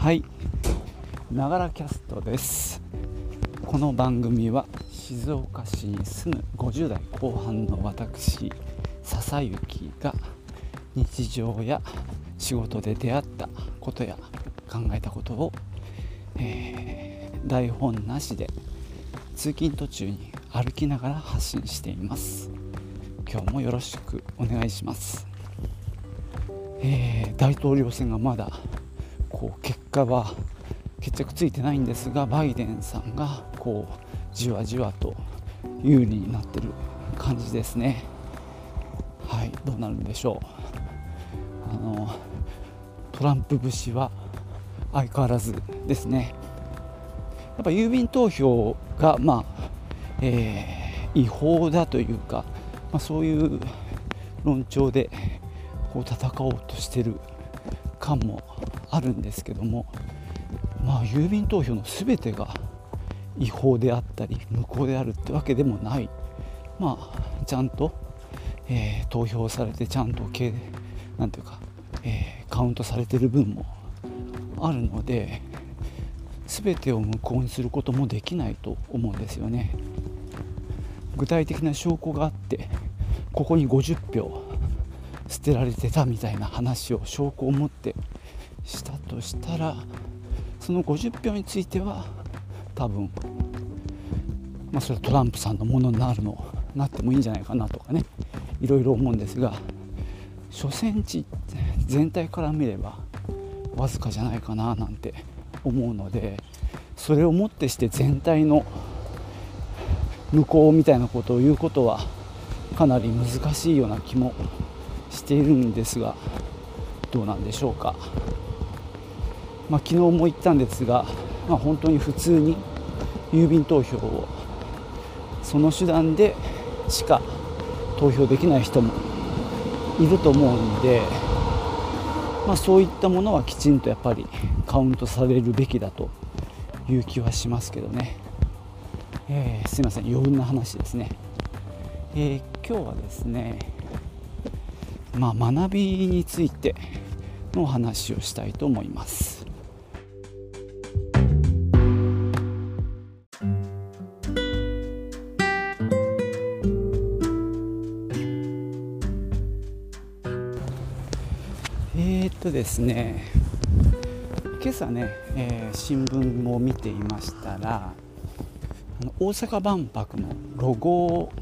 はい。ながらキャストです。この番組は静岡市に住む50代後半の私笹雪が日常や仕事で出会ったことや考えたことを、えー、台本なしで通勤途中に歩きながら発信しています。今日もよろしくお願いします、えー、大統領選がまだこう結果は決着ついてないんですがバイデンさんがこうじわじわと有利になってる感じですね。はいどうなるんでしょう。あのトランプ節は相変わらずですね。やっぱ郵便投票がまあ、えー、違法だというか、まあ、そういう論調でこう戦おうとしてる感もあるんですけどもまあ郵便投票の全てが違法であったり無効であるってわけでもない。まあちゃんと、えー、投票されてちゃんとなんていうか、えー、カウントされてる分もあるので全てを無効にすることもできないと思うんですよね。具体的な証拠があってここに50票捨てられてたみたいな話を証拠を持ってしたとしたらその50票については多分、まあ、それはトランプさんのものになるのなってもいいんじゃないかなとかねいろいろ思うんですが初戦地全体から見ればわずかじゃないかななんて思うのでそれをもってして全体の無効みたいなことを言うことはかなり難しいような気もているんですがどうなんでしょうか。まあ、昨日も言ったんですが、まあ、本当に普通に郵便投票をその手段でしか投票できない人もいると思うんで、まあ、そういったものはきちんとやっぱりカウントされるべきだという気はしますけどね、えー、すいません余分な話ですね、えー、今日はですねまあ、学びについての話をしたいと思います。とですね今朝ね、えー、新聞を見ていましたらあの大阪万博のロゴを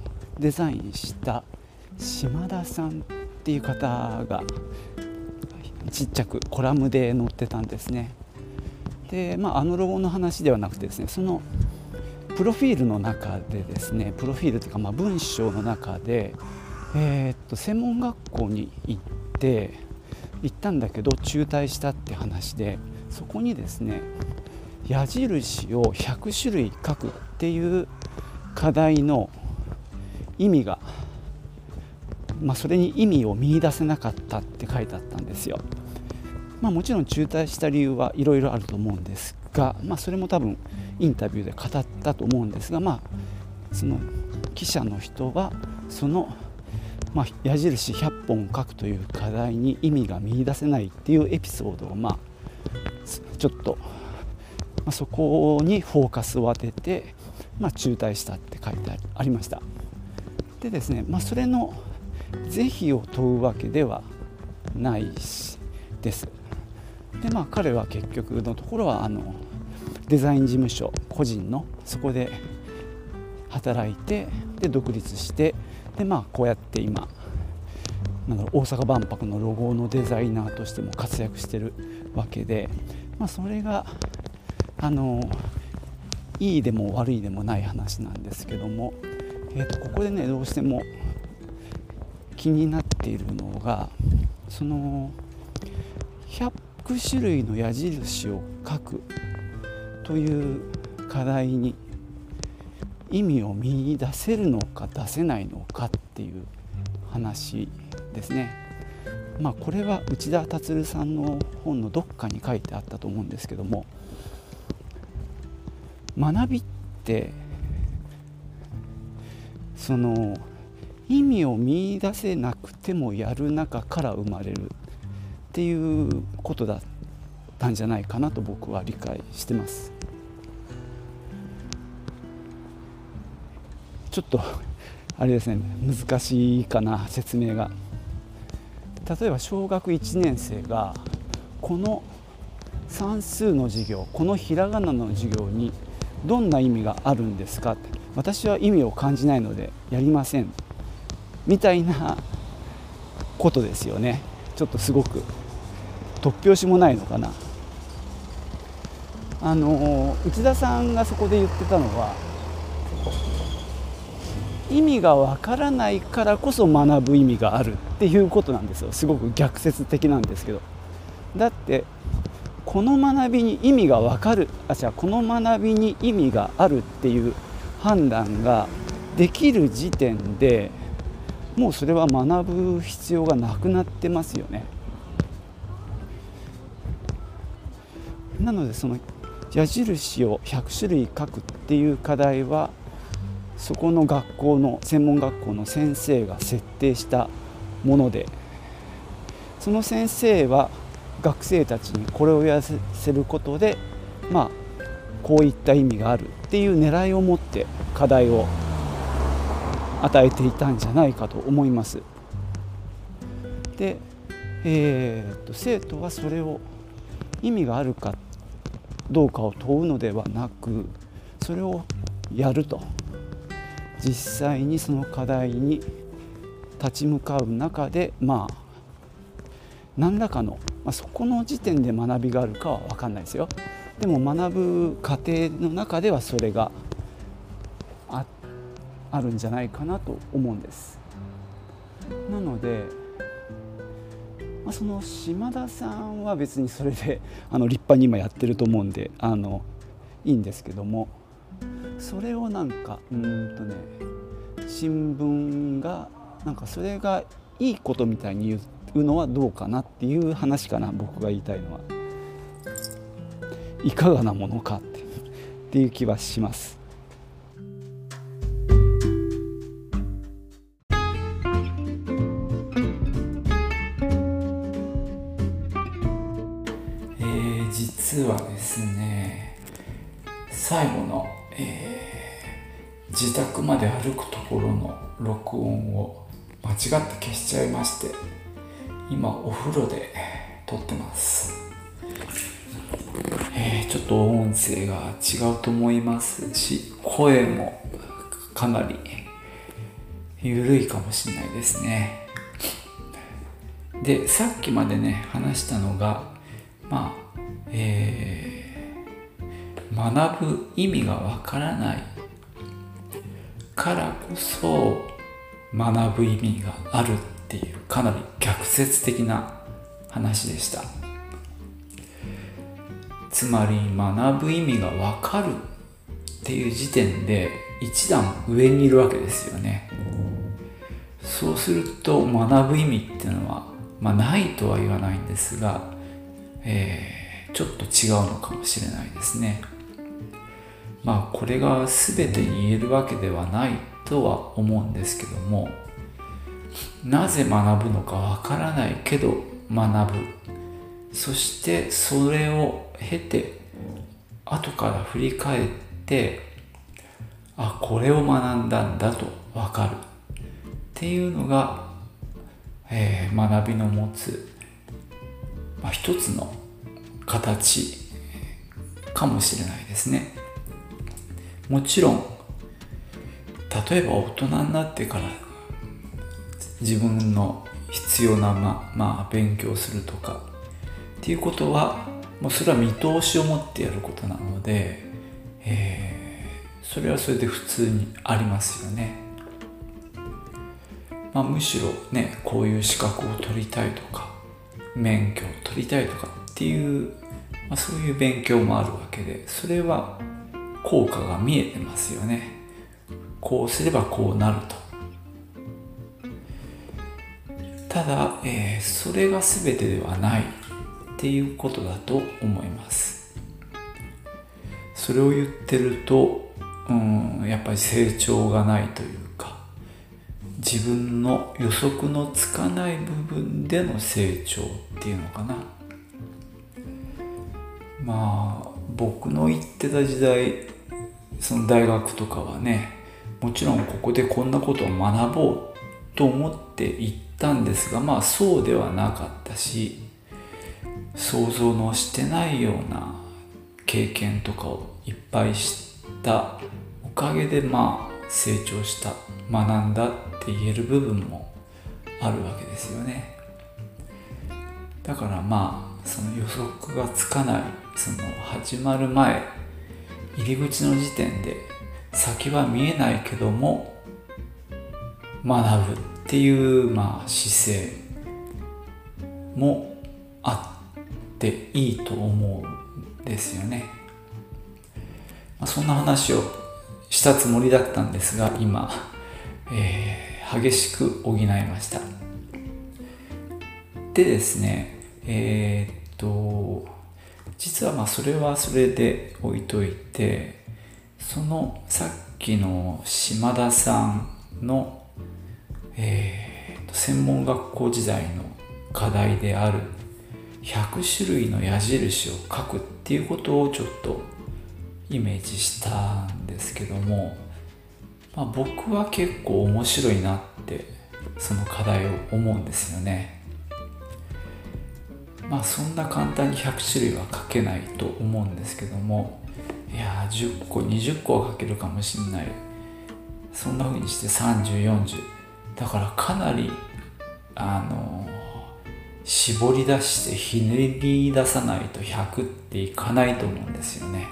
デザインした島田さんっていう方がちっちゃくコラムで載ってたんですね。で、まあ、あのロゴの話ではなくてですねそのプロフィールの中でですねプロフィールというかまあ文章の中で、えー、っと専門学校に行って行ったんだけど中退したって話でそこにですね矢印を100種類書くっていう課題の意味が、まあ、それに意味を見いだせなかったって書いてあったんですよ。まあ、もちろん中退した理由はいろいろあると思うんですが、まあ、それも多分インタビューで語ったと思うんですが、まあ、その記者の人はそのまあ、矢印100本書くという課題に意味が見いだせないっていうエピソードを、まあ、ちょっと、まあ、そこにフォーカスを当てて、まあ、中退したって書いてありましたでですね、まあ、それの是非を問うわけではないしです。でまあ彼は結局のところはあのデザイン事務所個人のそこで働いてで独立してでまあこうやって今なんだろう大阪万博のロゴのデザイナーとしても活躍してるわけで、まあ、それがあのいいでも悪いでもない話なんですけども、えー、とここでねどうしても気になっているのがその100種類の矢印を書くという課題に意味を見出せるのか出せないのかっていう話ですね。まあ、これは内田達さんの本のどっかに書いてあったと思うんですけども学びってその意味を見出せなくてもやる中から生まれるっていうことだたんじゃないかなと僕は理解してます。ちょっとあれですね難しいかな説明が例えば小学1年生が。この算数の授業このひらがなの授業にどんな意味があるんですかって私は意味を感じないのでやりません。みたいなことですよね。ちょっとすごく突拍子もないのかな。あの内田さんがそこで言ってたのは意味がわからないからこそ学ぶ意味があるっていうことなんですよ。すごく逆説的なんですけど。だってこの学びに意味がわかる。あじゃあこの学びに意味があるっていう判断ができる時点でもうそれは学ぶ必要がなくなってますよね。なのでその矢印を100種類書くっていう課題はそこの学校の専門学校の先生が設定したものでその先生は学生たちにこれをやらせることでまあこういった意味があるっていう狙いを持って課題を与えていたんじゃないかと思います。で、えー、っと生徒はそれを意味があるかどうかを問うのではなくそれをやると実際にその課題に立ち向かう中でまあ何らかの、まあ、そこの時点で学びがあるかは分かんないですよでも学ぶ過程の中ではそれがあるんじゃないかなと思うんですなので、まあ、その島田さんは別にそれで あの立派に今やってると思うんであのいいんですけどもそれをなんかうんとね新聞がなんかそれがいいことみたいに言うのはどうかなっていう話かな僕が言いたいのは。いかがなものかってっていう気はします。ー、自宅まで歩くところの録音を間違って消しちゃいまして今お風呂で撮ってます。えー、ちょっと音声が違うと思いますし声もかなり緩いかもしれないですね。でさっきまでね話したのがまあえー、学ぶ意味がわからない。からこそ学ぶ意味があるっていうかなり逆説的な話でした。つまり学ぶ意味がわかるっていう時点で一段上にいるわけですよね。そうすると学ぶ意味っていうのは、まあ、ないとは言わないんですが、えー、ちょっと違うのかもしれないですね。まあこれが全て言えるわけではないとは思うんですけどもなぜ学ぶのかわからないけど学ぶ。そしてそれを経て後から振り返ってあこれを学んだんだと分かる。っていうのが、えー、学びの持つ、まあ、一つの形かもしれないですね。もちろん例えば大人になってから自分の必要なままあ勉強するとかっていうことはもうそれは見通しを持ってやることなので、えー、それはそれで普通にありますよね。まあ、むしろねこういう資格を取りたいとか免許を取りたいとかっていう、まあ、そういう勉強もあるわけでそれは効果が見えてますよね。こうすればこうなると。ただ、えー、それが全てではないっていうことだと思いますそれを言ってるとうんやっぱり成長がないというか自分の予測のつかない部分での成長っていうのかなまあ僕の行ってた時代その大学とかはねもちろんここでこんなことを学ぼうと思って行ったんですがまあそうではなかったし想像のしてないような経験とかをいっぱい知ったおかげでまあ成長した学んだって言える部分もあるわけですよね。だからまあその予測がつかないその始まる前入り口の時点で先は見えないけども学ぶっていうまあ姿勢もあっていいと思うんですよね、まあ、そんな話をしたつもりだったんですが今、えー、激しく補いました。でですねえー、っと実はまあそれはそれで置いといてそのさっきの島田さんの、えー、専門学校時代の課題である100種類の矢印を書くっていうことをちょっとイメージしたんですけども、まあ、僕は結構面白いなってその課題を思うんですよね。まあそんな簡単に100種類は書けないと思うんですけどもいや10個20個は書けるかもしんない。そんな風にして3040だからかなりあの絞り出してひねり出さないと100っていかないと思うんですよね。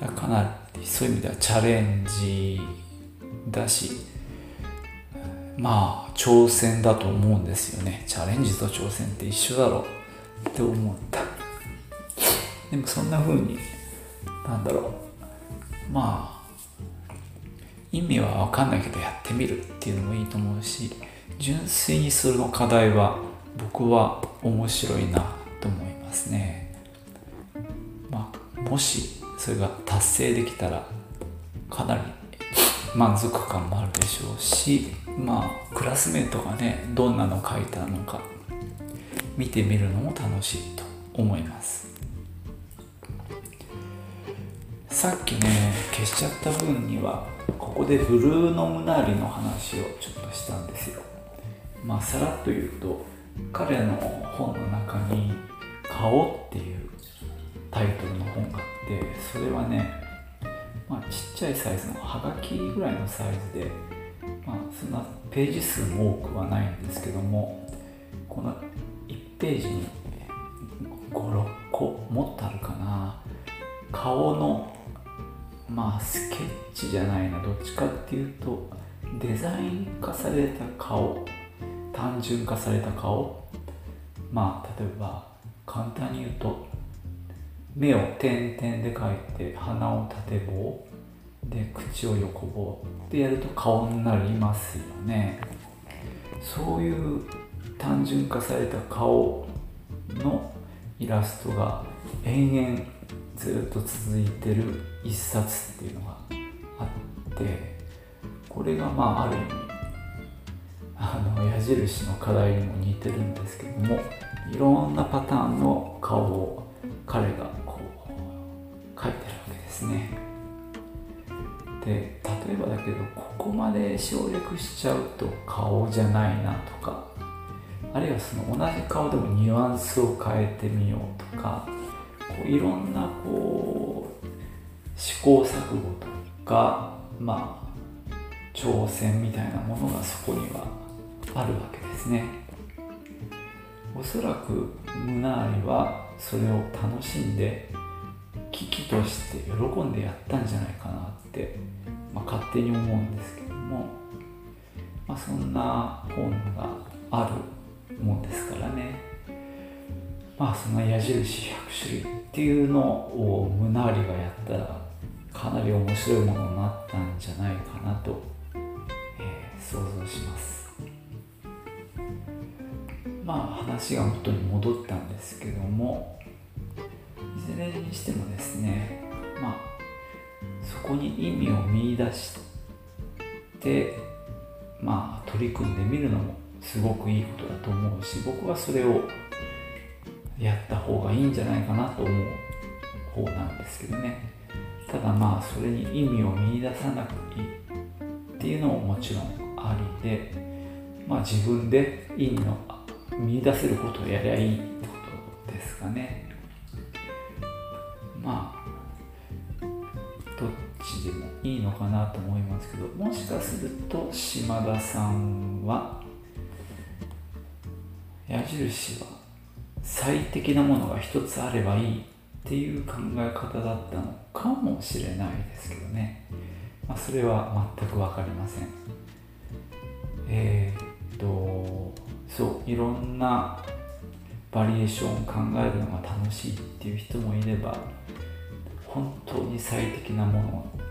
だからかなりそういう意味ではチャレンジだしまあ挑戦だと思うんですよね。チャレンジと挑戦って一緒だろう。って思った。でもそんな風になんだろう。まあ意味は分かんないけどやってみるっていうのもいいと思うし純粋にその課題は僕は面白いなと思いますね。まあもしそれが達成できたらかなり満足感もあるでしょうしまあクラスメートがねどんなの書いたのか見てみるのも楽しいと思います。さっきね消しちゃった分にはここでブルーノ・ムナーリの話をちょっとしたんですよ。まあさらっと言うと彼の本の中に「顔」っていうタイトルの本があってそれはねまあ、ちっちゃいサイズのはがきぐらいのサイズで、まあ、そんなページ数も多くはないんですけどもこの1ページに56個もっとあるかな。顔のまあスケッチじゃないなどっちかっていうとデザイン化された顔単純化された顔。まあ例えば簡単に言うと目を点々で描いて鼻を縦棒で口を横棒でやると顔になりますよね。そういう単純化された顔のイラストが延々ずっと続いてる一冊っていうのがあってこれがまあある意味あの矢印の課題にも似てるんですけどもいろんなパターンの顔を彼がで省略しちゃうと顔じゃないなとかあるいはその同じ顔でもニュアンスを変えてみようとかこういろんなこう試行錯誤とかまあ挑戦みたいなものがそこにはあるわけですね。おそらくムナーリはそれを楽しんで危機として喜んでやったんじゃないかなって、まあ、勝手に思うんですけど。も、まあ、そんな本があるもんですからね。まあその矢印100種類っていうのをムナーリがやったらかなり面白いものになったんじゃないかなと、えー、想像します。まあ話が元に戻ったんですけどもいずれにしてもですねまあそこに意味を見出してまあ取り組んでみるのもすごくいいことだと思うし僕はそれをやった方がいいんじゃないかなと思う方なんですけどね。ただまあそれに意味を見いださなくていいっていうのももちろんありでまあ自分で意味の見出せることをやりゃいいってことですかね。まのかなと思いますけどもしかすると島田さんは矢印は最適なものが一つあればいいっていう考え方だったのかもしれないですけどね、まあ、それは全く分かりません。えー、っとそういろんなバリエーションを考えるのが楽しいっていう人もいれば本当に最適なもの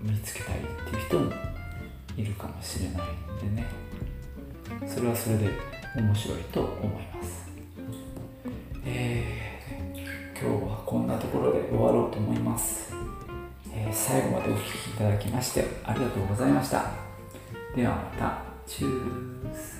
見つけたいっていう人もいるかもしれないんでね。それはそれで面白いと思います。えー、今日はこんなところで終わろうと思います、えー、最後までお聴きいただきましてありがとうございました。ではまた。チュース。